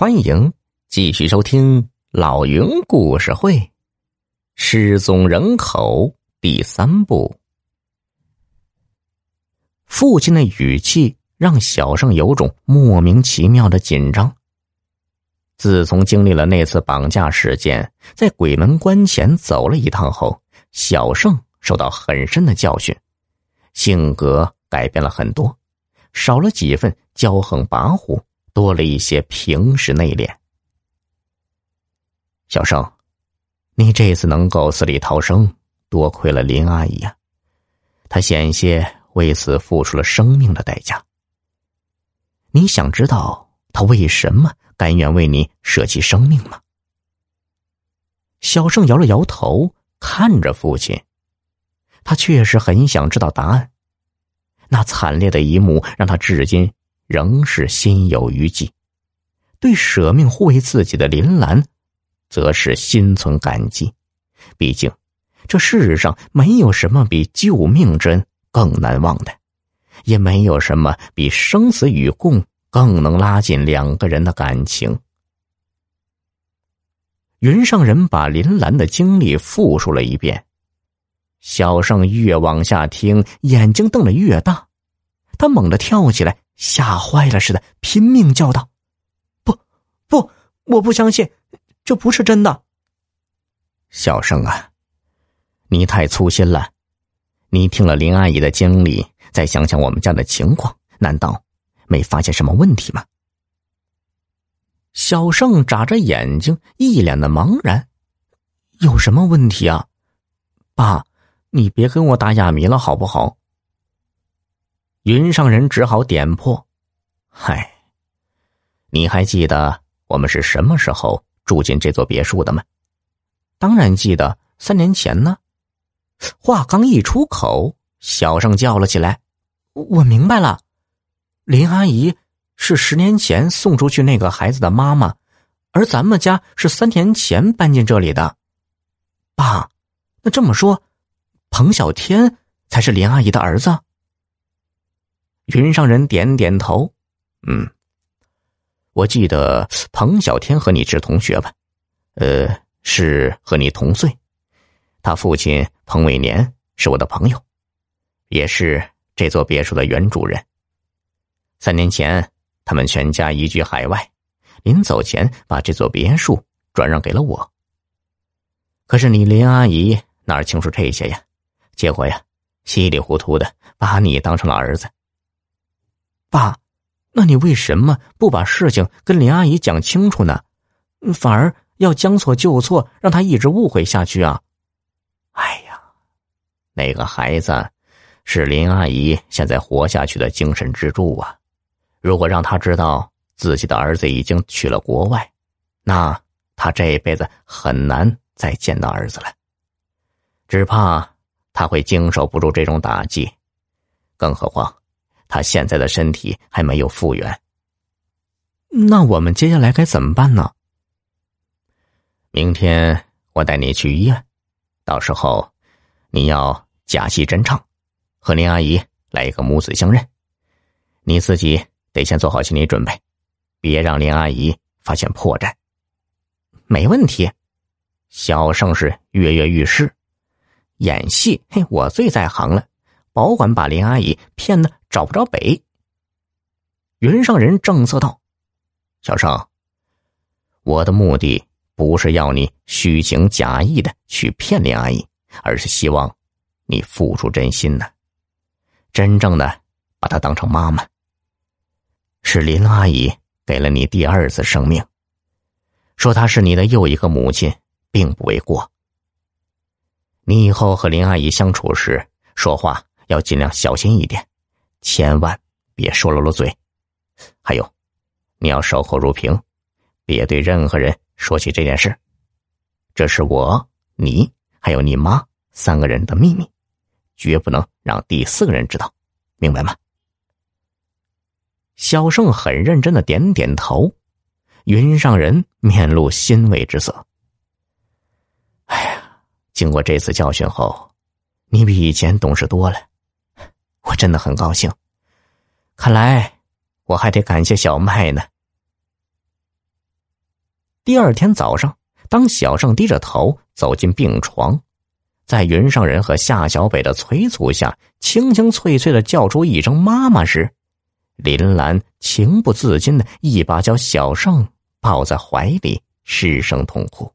欢迎继续收听老云故事会《失踪人口》第三部。父亲的语气让小胜有种莫名其妙的紧张。自从经历了那次绑架事件，在鬼门关前走了一趟后，小胜受到很深的教训，性格改变了很多，少了几分骄横跋扈。多了一些平时内敛。小盛，你这次能够死里逃生，多亏了林阿姨呀，她险些为此付出了生命的代价。你想知道她为什么甘愿为你舍弃生命吗？小盛摇了摇头，看着父亲，他确实很想知道答案。那惨烈的一幕让他至今。仍是心有余悸，对舍命护卫自己的林兰，则是心存感激。毕竟，这世上没有什么比救命之恩更难忘的，也没有什么比生死与共更能拉近两个人的感情。云上人把林兰的经历复述了一遍，小盛越往下听，眼睛瞪得越大，他猛地跳起来。吓坏了似的，拼命叫道：“不，不，我不相信，这不是真的。”小生啊，你太粗心了。你听了林阿姨的经历，再想想我们家的情况，难道没发现什么问题吗？小盛眨着眼睛，一脸的茫然：“有什么问题啊？爸，你别跟我打哑谜了，好不好？”云上人只好点破：“嗨，你还记得我们是什么时候住进这座别墅的吗？”“当然记得，三年前呢。”话刚一出口，小声叫了起来：“我明白了，林阿姨是十年前送出去那个孩子的妈妈，而咱们家是三年前搬进这里的。爸，那这么说，彭小天才是林阿姨的儿子？”云上人点点头，嗯，我记得彭小天和你是同学吧？呃，是和你同岁。他父亲彭伟年是我的朋友，也是这座别墅的原主人。三年前，他们全家移居海外，临走前把这座别墅转让给了我。可是你林阿姨哪清楚这些呀？结果呀，稀里糊涂的把你当成了儿子。爸，那你为什么不把事情跟林阿姨讲清楚呢？反而要将错就错，让她一直误会下去啊？哎呀，那个孩子是林阿姨现在活下去的精神支柱啊！如果让他知道自己的儿子已经去了国外，那他这辈子很难再见到儿子了。只怕他会经受不住这种打击，更何况……他现在的身体还没有复原，那我们接下来该怎么办呢？明天我带你去医院，到时候你要假戏真唱，和林阿姨来一个母子相认。你自己得先做好心理准备，别让林阿姨发现破绽。没问题，小盛是跃跃欲试，演戏嘿，我最在行了。保管把林阿姨骗的找不着北。云上人正色道：“小盛，我的目的不是要你虚情假意的去骗林阿姨，而是希望你付出真心的，真正的把她当成妈妈。是林阿姨给了你第二次生命，说她是你的又一个母亲，并不为过。你以后和林阿姨相处时说话。”要尽量小心一点，千万别说漏了嘴。还有，你要守口如瓶，别对任何人说起这件事。这是我、你还有你妈三个人的秘密，绝不能让第四个人知道，明白吗？小胜很认真的点点头，云上人面露欣慰之色。哎呀，经过这次教训后，你比以前懂事多了。我真的很高兴，看来我还得感谢小麦呢。第二天早上，当小胜低着头走进病床，在云上人和夏小北的催促下，清清脆脆的叫出一声“妈妈”时，林兰情不自禁的一把将小胜抱在怀里，失声痛哭。